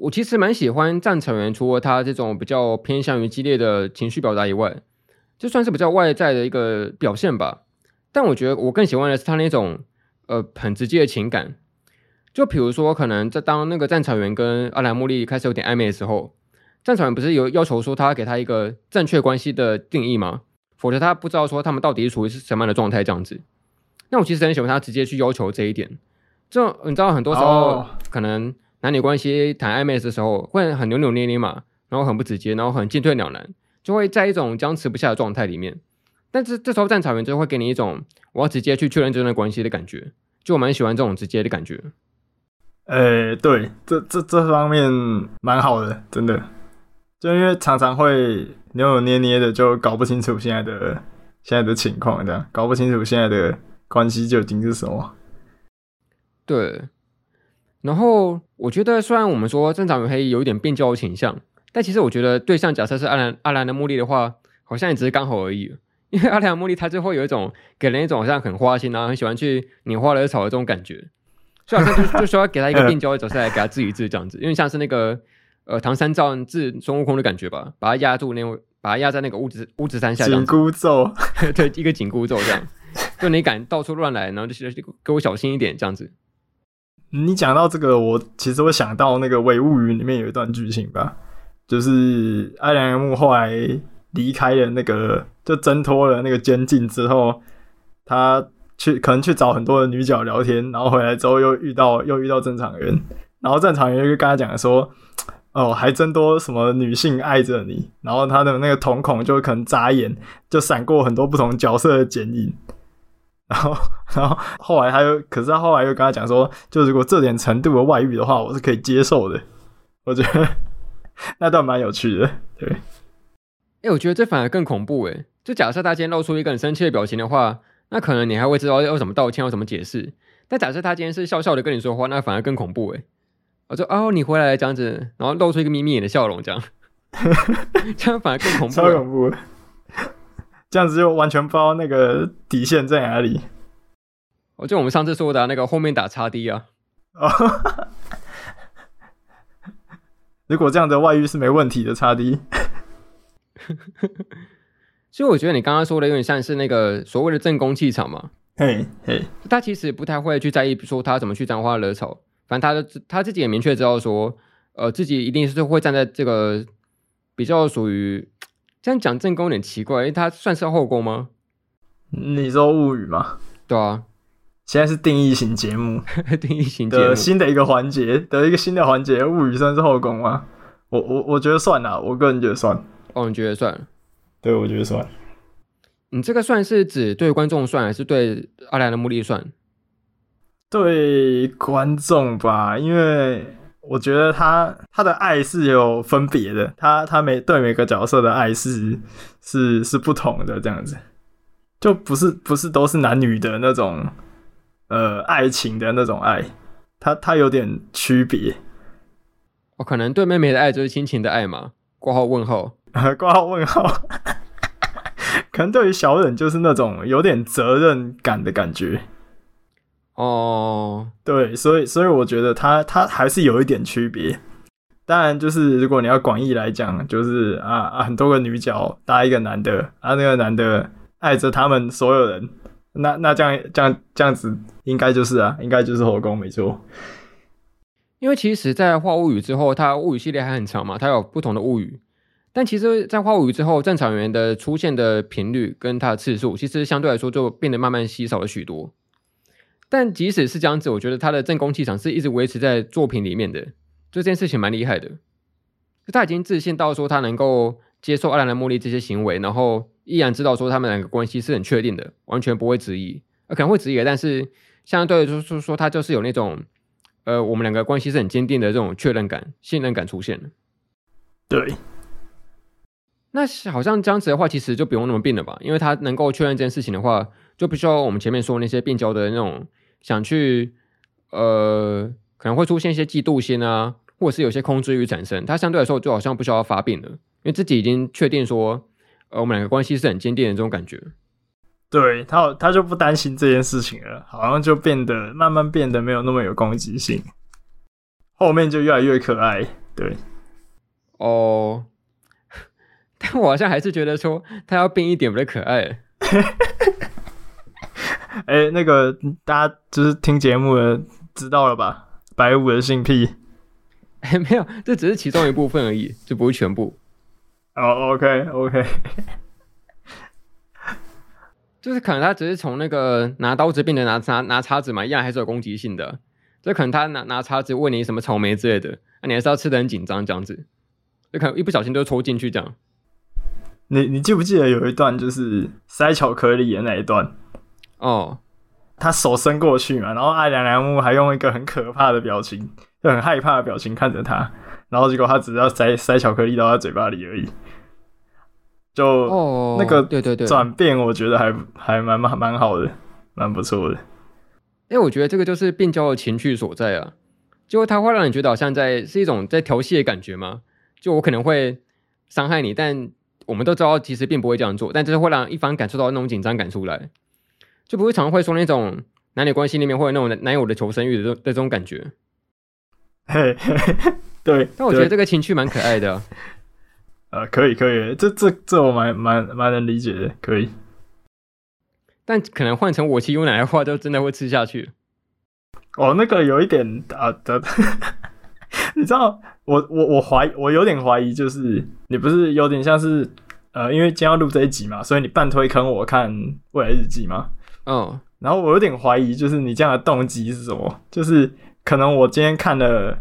我其实蛮喜欢战场员，除了他这种比较偏向于激烈的情绪表达以外，就算是比较外在的一个表现吧。但我觉得我更喜欢的是他那种呃很直接的情感。就比如说，可能在当那个战场员跟阿兰·莫莉开始有点暧昧的时候，战场员不是有要求说他给他一个正确关系的定义吗？否则他不知道说他们到底是处于是什么样的状态这样子。那我其实很喜欢他直接去要求这一点，就你知道，很多时候可能男女关系谈暧昧的时候会很扭扭捏捏嘛，然后很不直接，然后很进退两难，就会在一种僵持不下的状态里面。但是这时候战场原就会给你一种我要直接去确认这段关系的感觉，就我蛮喜欢这种直接的感觉。呃、欸，对，这这这方面蛮好的，真的，就因为常常会扭扭捏捏的，就搞不清楚现在的现在的情况，这样搞不清楚现在的。关系究竟是什么？对，然后我觉得，虽然我们说战场原黑有一点变焦的倾向，但其实我觉得对象假设是阿兰阿兰的莫莉的话，好像也只是刚好而已。(laughs) 因为阿兰的莫莉他就会有一种给人一种好像很花心啊，很喜欢去拈花惹草的这种感觉，就好像就就需要给他一个变焦的角色来给他治一治这样子，因为像是那个呃唐三藏治孙悟空的感觉吧，把他压住那种，把他压在那个五指五指山下紧箍咒，(laughs) 对，一个紧箍咒这样。就你敢到处乱来，然后就给我小心一点，这样子。你讲到这个，我其实我想到那个《伪物语》里面有一段剧情吧，就是爱良木后来离开了那个，就挣脱了那个监禁之后，他去可能去找很多的女角聊天，然后回来之后又遇到又遇到正常人，然后正常人就跟他讲说，哦，还真多什么女性爱着你，然后他的那个瞳孔就可能眨眼，就闪过很多不同角色的剪影。然后，然后后来他又，可是他后来又跟他讲说，就如果这点程度的外遇的话，我是可以接受的。我觉得那段蛮有趣的。对，哎、欸，我觉得这反而更恐怖哎。就假设他今天露出一个很生气的表情的话，那可能你还会知道要怎么道歉，要怎么解释。但假设他今天是笑笑的跟你说话，那反而更恐怖哎。我说哦，你回来这样子，然后露出一个眯眯眼的笑容，这样，(laughs) 这样反而更恐怖，超恐怖。这样子就完全不知道那个底线在哪里。哦，就我们上次说的、啊、那个后面打叉 D 啊。哦，(laughs) 如果这样的外遇是没问题的叉 D。(laughs) 所以我觉得你刚刚说的有点像是那个所谓的正宫气场嘛。嘿嘿，他其实不太会去在意说他怎么去沾花惹草。反正他的他自己也明确知道说，呃，自己一定是会站在这个比较属于这样讲正宫有点奇怪，因为他算是后宫吗？你说物语吗？对啊，现在是定义型节目，(laughs) 定义型节目新的一个环节的一个新的环节，物语算是后宫吗？我我我觉得算了，我个人觉得算。哦，你觉得算？对，我觉得算。你这个算是指对观众算，还是对阿兰的目的算？对观众吧，因为我觉得他他的爱是有分别的，他他每对每个角色的爱是是是不同的，这样子就不是不是都是男女的那种呃爱情的那种爱，他他有点区别。我、哦、可能对妹妹的爱就是亲情的爱嘛？挂号问号，(laughs) 挂号问号，(laughs) 可能对于小忍就是那种有点责任感的感觉。哦，对，所以所以我觉得他他还是有一点区别。当然，就是如果你要广义来讲，就是啊啊，很多个女角搭一个男的，啊，那个男的爱着他们所有人，那那这样这样这样子，应该就是啊，应该就是后宫没错。因为其实，在《化物语》之后，它物语系列还很长嘛，它有不同的物语。但其实，在《化物语》之后，正常人的出现的频率跟它的次数，其实相对来说就变得慢慢稀少了许多。但即使是这样子，我觉得他的正宫气场是一直维持在作品里面的，这件事情蛮厉害的。就他已经自信到说他能够接受阿兰的茉莉这些行为，然后依然知道说他们两个关系是很确定的，完全不会质疑。呃，可能会质疑，但是相对就是说，说他就是有那种呃，我们两个关系是很坚定的这种确认感、信任感出现了。对。那好像这样子的话，其实就不用那么病了吧？因为他能够确认这件事情的话，就不需要我们前面说那些病娇的那种。想去，呃，可能会出现一些嫉妒心啊，或者是有些控制欲产生。他相对来说就好像不需要发病了，因为自己已经确定说，呃，我们两个关系是很坚定的这种感觉。对他，他就不担心这件事情了，好像就变得慢慢变得没有那么有攻击性，后面就越来越可爱。对，哦，(laughs) 但我好像还是觉得说他要变一点比较可爱。(laughs) 哎、欸，那个大家就是听节目的知道了吧？白五的性癖，哎、欸，没有，这只是其中一部分而已，就不是全部。哦、oh,，OK，OK，、okay, okay. 就是可能他只是从那个拿刀子变成拿拿拿叉子嘛，一样还是有攻击性的。就可能他拿拿叉子问你什么草莓之类的，那、啊、你还是要吃的很紧张这样子。就可能一不小心就抽进去这样。你你记不记得有一段就是塞巧克力的那一段？哦，他手伸过去嘛，然后艾良良木还用一个很可怕的表情，就很害怕的表情看着他，然后结果他只要塞塞巧克力到他嘴巴里而已，就、哦、那个对对对转变，我觉得还还蛮蛮蛮好的，蛮不错的。因为我觉得这个就是病娇的情绪所在啊，就他会让你觉得好像在是一种在调戏的感觉吗？就我可能会伤害你，但我们都知道其实并不会这样做，但就是会让一方感受到那种紧张感出来。就不会常会说那种男女关系里面会有那种男友的求生欲的这的这种感觉，嘿，嘿，嘿，对。(laughs) 但我觉得这个情趣蛮可爱的，(laughs) 呃，可以可以，这这这我蛮蛮蛮能理解的，可以。但可能换成我妻优奶的话，就真的会吃下去。哦，那个有一点啊的，(laughs) 你知道，我我我怀我有点怀疑，就是你不是有点像是。呃，因为今天要录这一集嘛，所以你半推坑我看《未来日记》嘛。嗯，然后我有点怀疑，就是你这样的动机是什么？就是可能我今天看了，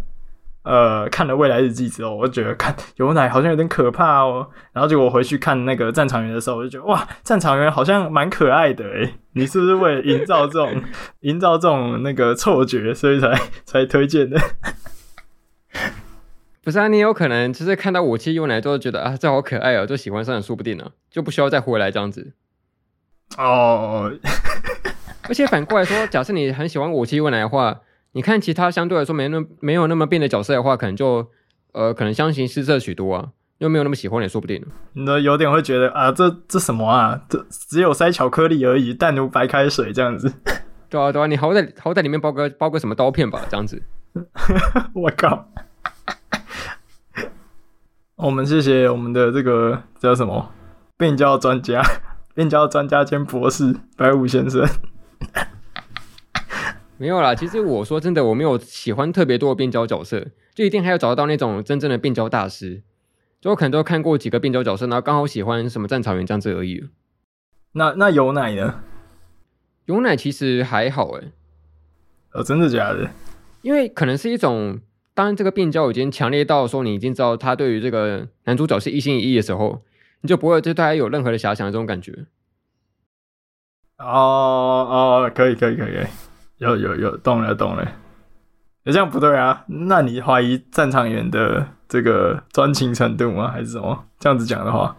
呃，看了《未来日记》之后，我就觉得看有奶好像有点可怕哦。然后结果我回去看那个战场员的时候，我就觉得哇，战场员好像蛮可爱的诶。你是不是为了营造这种 (laughs) 营造这种那个错觉，所以才才推荐的？不是啊，你有可能就是看到我妻优乃之后觉得啊，这好可爱哦，就喜欢上了，说不定呢，就不需要再回来这样子。哦，(laughs) 而且反过来说，假设你很喜欢武器未来的话，你看其他相对来说没那没有那么变的角色的话，可能就呃可能相形失色许多啊，又没有那么喜欢也说不定。你都有点会觉得啊，这这什么啊，这只有塞巧克力而已，淡如白开水这样子。对啊对啊，你好歹好歹里面包个包个什么刀片吧，这样子。(laughs) 我靠。我们谢谢我们的这个叫什么病娇专家，病娇专家兼博士白武先生。(laughs) 没有啦，其实我说真的，我没有喜欢特别多的病娇角色，就一定还要找到那种真正的病娇大师。就我可能都看过几个病娇角色，然后刚好喜欢什么战草原这样子而已。那那有奶呢？有奶其实还好诶。哦，真的假的？因为可能是一种。当这个病娇已经强烈到说你已经知道他对于这个男主角是一心一意的时候，你就不会对他有任何的遐想的这种感觉。哦哦，可以可以可以，有有有，懂了懂了。这样不对啊？那你怀疑战场员的这个专情程度吗？还是什么？这样子讲的话，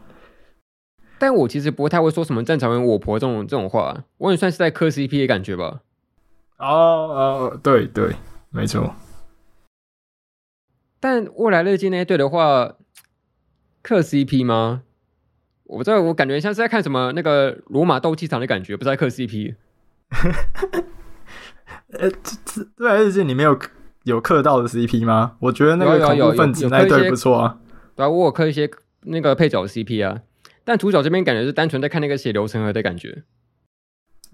但我其实不太会说什么战场员我婆这种这种话，我也算是在磕 CP 的感觉吧。哦哦，对对，没错。但未来日记那一对的话，磕 CP 吗？我不知道，我感觉像是在看什么那个罗马斗气场的感觉，不是在磕 CP。(laughs) 呃，这这未来日记里面有有磕到的 CP 吗？我觉得那个恐怖分子那一对不错啊。对啊，我有磕一些那个配角的 CP 啊，但主角这边感觉是单纯在看那个血流成河的感觉。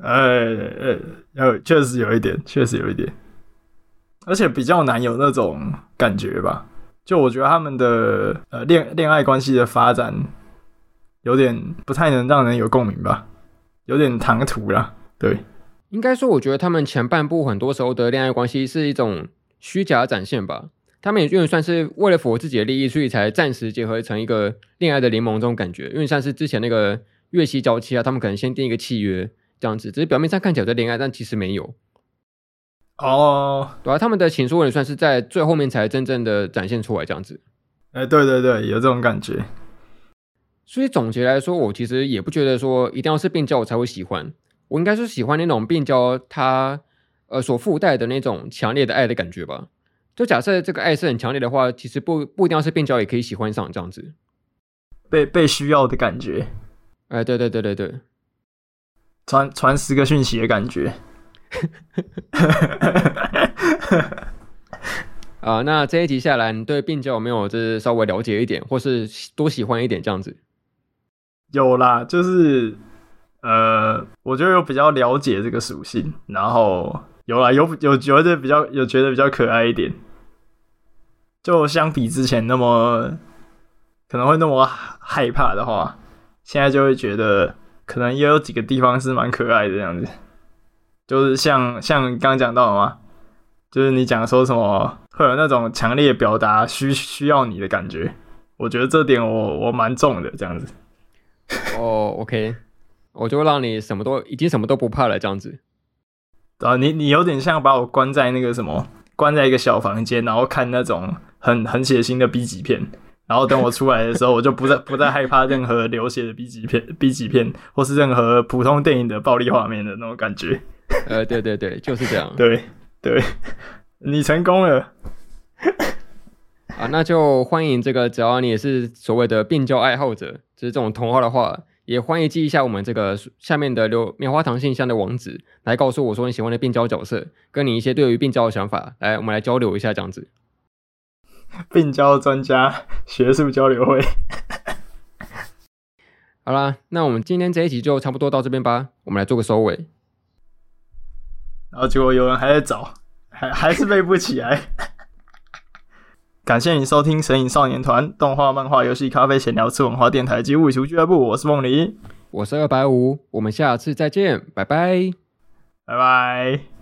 哎哎，有确实有一点，确实有一点。而且比较难有那种感觉吧，就我觉得他们的呃恋恋爱关系的发展有点不太能让人有共鸣吧，有点唐突啦。对，应该说我觉得他们前半部很多时候的恋爱关系是一种虚假展现吧，他们也有点算是为了符合自己的利益，所以才暂时结合成一个恋爱的联盟这种感觉，因为像是之前那个月息交期啊，他们可能先订一个契约这样子，只是表面上看起来在恋爱，但其实没有。哦，对啊，他们的情书也算是在最后面才真正的展现出来这样子。哎，对对对，有这种感觉。所以总结来说，我其实也不觉得说一定要是病娇我才会喜欢，我应该是喜欢那种病娇他呃所附带的那种强烈的爱的感觉吧。就假设这个爱是很强烈的话，其实不不一定要是病娇也可以喜欢上这样子。被被需要的感觉。哎，对对对对对，传传十个讯息的感觉。(laughs) 啊，那这一集下来，你对病娇有没有就是稍微了解一点，或是多喜欢一点这样子？有啦，就是呃，我觉得有比较了解这个属性，然后有啦，有有觉得比较有觉得比较可爱一点，就相比之前那么可能会那么害怕的话，现在就会觉得可能也有几个地方是蛮可爱的这样子。就是像像刚刚讲到的嘛，就是你讲说什么会有那种强烈表达需需要你的感觉，我觉得这点我我蛮重的这样子。(laughs) 哦、oh,，OK，我就让你什么都已经什么都不怕了这样子。啊，你你有点像把我关在那个什么，关在一个小房间，然后看那种很很血腥的 B 级片，然后等我出来的时候，我就不再 (laughs) 不再害怕任何流血的 B 级片 B 级片，或是任何普通电影的暴力画面的那种感觉。(laughs) 呃，对对对，就是这样。对对，你成功了。啊，那就欢迎这个，只要你也是所谓的病娇爱好者，就是这种同好的话，也欢迎记一下我们这个下面的留棉花糖信箱的网址，来告诉我说你喜欢的病娇角色，跟你一些对于病娇的想法，来，我们来交流一下这样子。(laughs) 病娇专家学术交流会。(laughs) 好啦，那我们今天这一集就差不多到这边吧，我们来做个收尾。然后结果有人还在找，还还是背不起来。感谢你收听《神影少年团》动画、漫画、游戏、咖啡、闲聊、吃文化电台及物球俱乐部。我是梦里，我是二百五，我们下次再见，拜拜，拜拜。